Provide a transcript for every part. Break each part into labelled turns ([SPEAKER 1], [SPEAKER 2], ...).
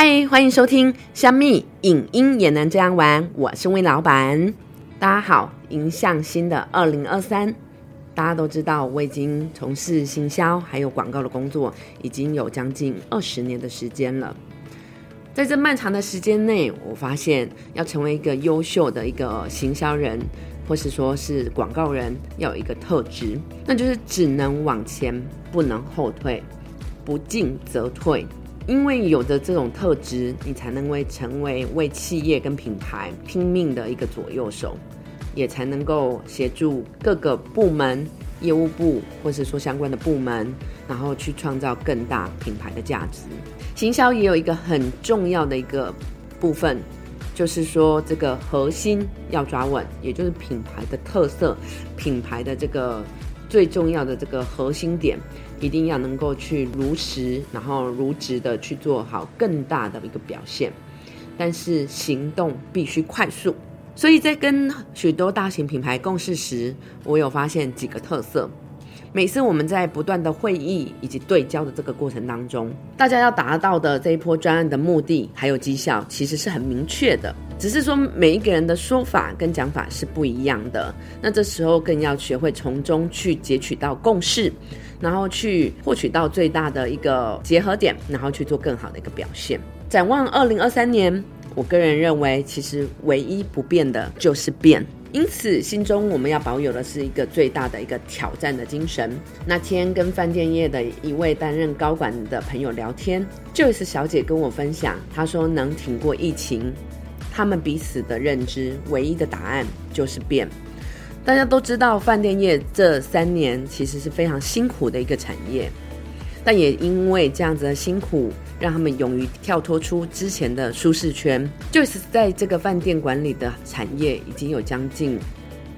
[SPEAKER 1] 嗨，欢迎收听《香蜜影音也能这样玩》，我是魏老板。大家好，迎向新的二零二三。大家都知道，我已经从事行销还有广告的工作，已经有将近二十年的时间了。在这漫长的时间内，我发现要成为一个优秀的一个行销人，或是说是广告人，要有一个特质，那就是只能往前，不能后退，不进则退。因为有着这种特质，你才能为成为为企业跟品牌拼命的一个左右手，也才能够协助各个部门、业务部或是说相关的部门，然后去创造更大品牌的价值。行销也有一个很重要的一个部分，就是说这个核心要抓稳，也就是品牌的特色、品牌的这个最重要的这个核心点，一定要能够去如实，然后如职的去做好更大的一个表现。但是行动必须快速，所以在跟许多大型品牌共事时，我有发现几个特色。每次我们在不断的会议以及对焦的这个过程当中，大家要达到的这一波专案的目的还有绩效，其实是很明确的。只是说每一个人的说法跟讲法是不一样的。那这时候更要学会从中去截取到共识，然后去获取到最大的一个结合点，然后去做更好的一个表现。展望二零二三年，我个人认为，其实唯一不变的就是变。因此，心中我们要保有的是一个最大的一个挑战的精神。那天跟饭店业的一位担任高管的朋友聊天，Joyce 小姐跟我分享，她说能挺过疫情，他们彼此的认知唯一的答案就是变。大家都知道，饭店业这三年其实是非常辛苦的一个产业。但也因为这样子的辛苦，让他们勇于跳脱出之前的舒适圈。就是在这个饭店管理的产业已经有将近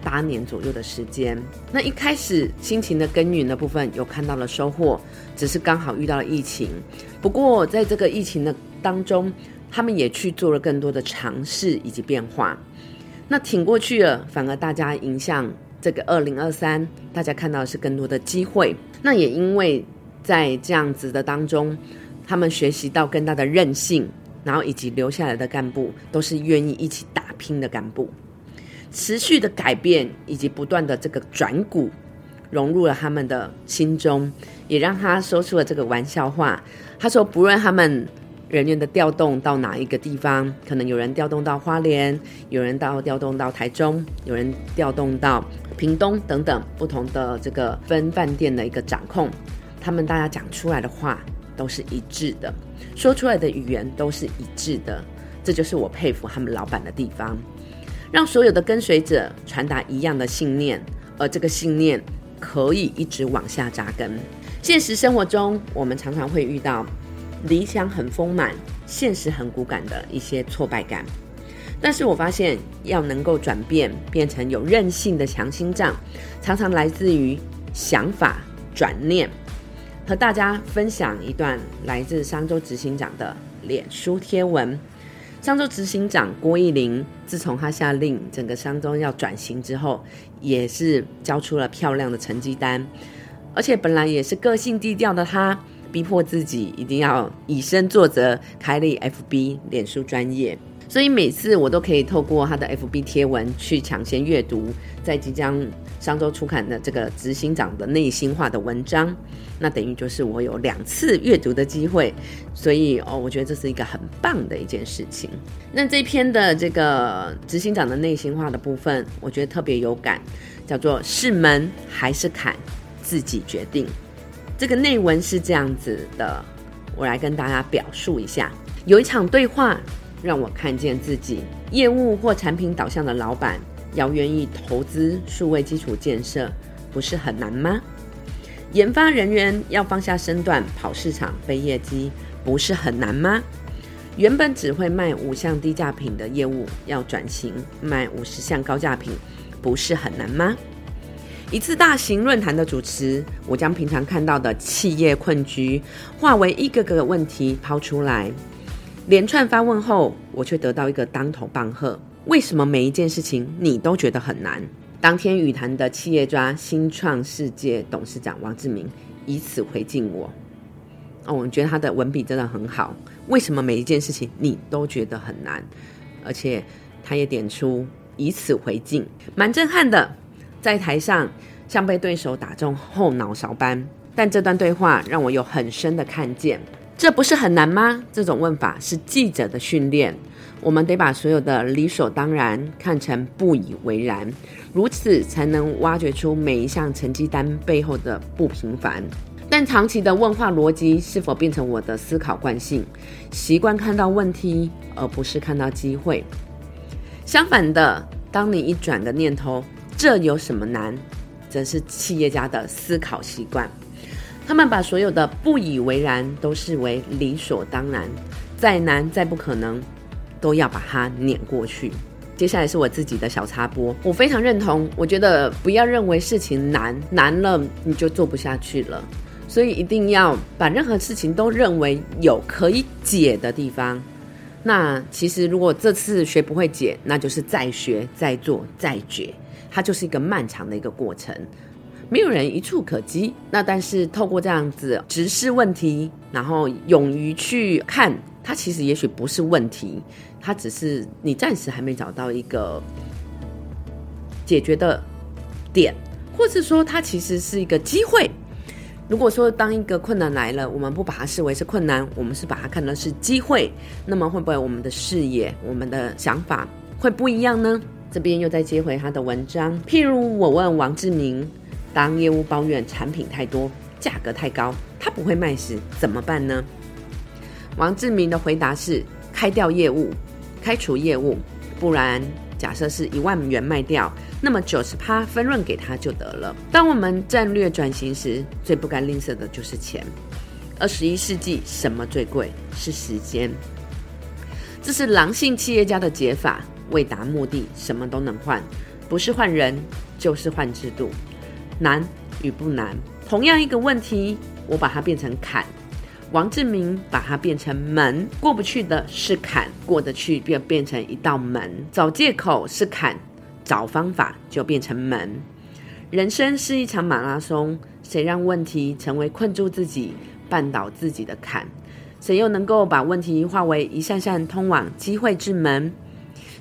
[SPEAKER 1] 八年左右的时间。那一开始辛勤的耕耘的部分有看到了收获，只是刚好遇到了疫情。不过在这个疫情的当中，他们也去做了更多的尝试以及变化。那挺过去了，反而大家迎向这个二零二三，大家看到的是更多的机会。那也因为。在这样子的当中，他们学习到更大的韧性，然后以及留下来的干部都是愿意一起打拼的干部，持续的改变以及不断的这个转股融入了他们的心中，也让他说出了这个玩笑话。他说，不论他们人员的调动到哪一个地方，可能有人调动到花莲，有人到调动到台中，有人调动到屏东等等不同的这个分饭店的一个掌控。他们大家讲出来的话都是一致的，说出来的语言都是一致的，这就是我佩服他们老板的地方，让所有的跟随者传达一样的信念，而这个信念可以一直往下扎根。现实生活中，我们常常会遇到理想很丰满，现实很骨感的一些挫败感，但是我发现要能够转变变成有韧性的强心脏，常常来自于想法转念。和大家分享一段来自商州执行长的脸书贴文。商州执行长郭义林，自从他下令整个商州要转型之后，也是交出了漂亮的成绩单。而且本来也是个性低调的他，逼迫自己一定要以身作则，开立 FB 脸书专业。所以每次我都可以透过他的 FB 贴文去抢先阅读，在即将上周出刊的这个执行长的内心话的文章，那等于就是我有两次阅读的机会，所以哦，我觉得这是一个很棒的一件事情。那这篇的这个执行长的内心话的部分，我觉得特别有感，叫做是门还是坎，自己决定。这个内文是这样子的，我来跟大家表述一下，有一场对话。让我看见自己，业务或产品导向的老板要愿意投资数位基础建设，不是很难吗？研发人员要放下身段跑市场背业绩，不是很难吗？原本只会卖五项低价品的业务，要转型卖五十项高价品，不是很难吗？一次大型论坛的主持，我将平常看到的企业困局，化为一个个问题抛出来。连串发问后，我却得到一个当头棒喝。为什么每一件事情你都觉得很难？当天语坛的企业家新创世界董事长王志明以此回敬我：哦，我觉得他的文笔真的很好。为什么每一件事情你都觉得很难？而且他也点出以此回敬，蛮震撼的。在台上像被对手打中后脑勺般，但这段对话让我有很深的看见。这不是很难吗？这种问法是记者的训练。我们得把所有的理所当然看成不以为然，如此才能挖掘出每一项成绩单背后的不平凡。但长期的问话逻辑是否变成我的思考惯性？习惯看到问题而不是看到机会。相反的，当你一转个念头，这有什么难？则是企业家的思考习惯。他们把所有的不以为然都视为理所当然，再难再不可能，都要把它碾过去。接下来是我自己的小插播，我非常认同。我觉得不要认为事情难，难了你就做不下去了。所以一定要把任何事情都认为有可以解的地方。那其实如果这次学不会解，那就是再学、再做、再解，它就是一个漫长的一个过程。没有人一触可及，那但是透过这样子直视问题，然后勇于去看，它其实也许不是问题，它只是你暂时还没找到一个解决的点，或者说它其实是一个机会。如果说当一个困难来了，我们不把它视为是困难，我们是把它看的是机会，那么会不会我们的视野、我们的想法会不一样呢？这边又再接回他的文章，譬如我问王志明。当业务抱怨产品太多、价格太高，他不会卖时怎么办呢？王志明的回答是：开掉业务，开除业务，不然假设是一万元卖掉，那么九十趴分润给他就得了。当我们战略转型时，最不该吝啬的就是钱。二十一世纪什么最贵？是时间。这是狼性企业家的解法，为达目的什么都能换，不是换人就是换制度。难与不难，同样一个问题，我把它变成坎，王志明把它变成门。过不去的是坎，过得去变变成一道门。找借口是坎，找方法就变成门。人生是一场马拉松，谁让问题成为困住自己、绊倒自己的坎？谁又能够把问题化为一扇扇通往机会之门？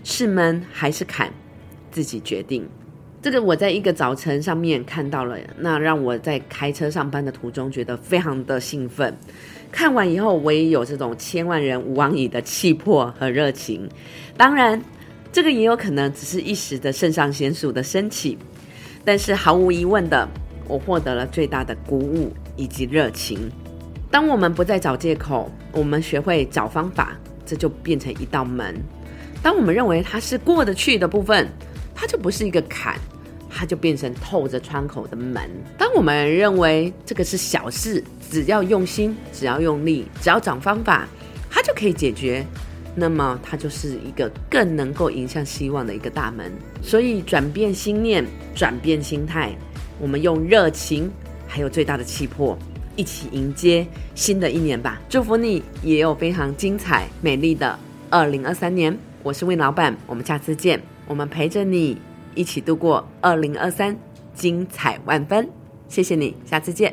[SPEAKER 1] 是门还是坎？自己决定。这个我在一个早晨上面看到了，那让我在开车上班的途中觉得非常的兴奋。看完以后，我也有这种千万人吾往矣的气魄和热情。当然，这个也有可能只是一时的肾上腺素的升起，但是毫无疑问的，我获得了最大的鼓舞以及热情。当我们不再找借口，我们学会找方法，这就变成一道门。当我们认为它是过得去的部分。它就不是一个坎，它就变成透着窗口的门。当我们认为这个是小事，只要用心，只要用力，只要找方法，它就可以解决，那么它就是一个更能够迎向希望的一个大门。所以，转变心念，转变心态，我们用热情，还有最大的气魄，一起迎接新的一年吧！祝福你也有非常精彩、美丽的二零二三年。我是魏老板，我们下次见。我们陪着你一起度过二零二三，精彩万分。谢谢你，下次见。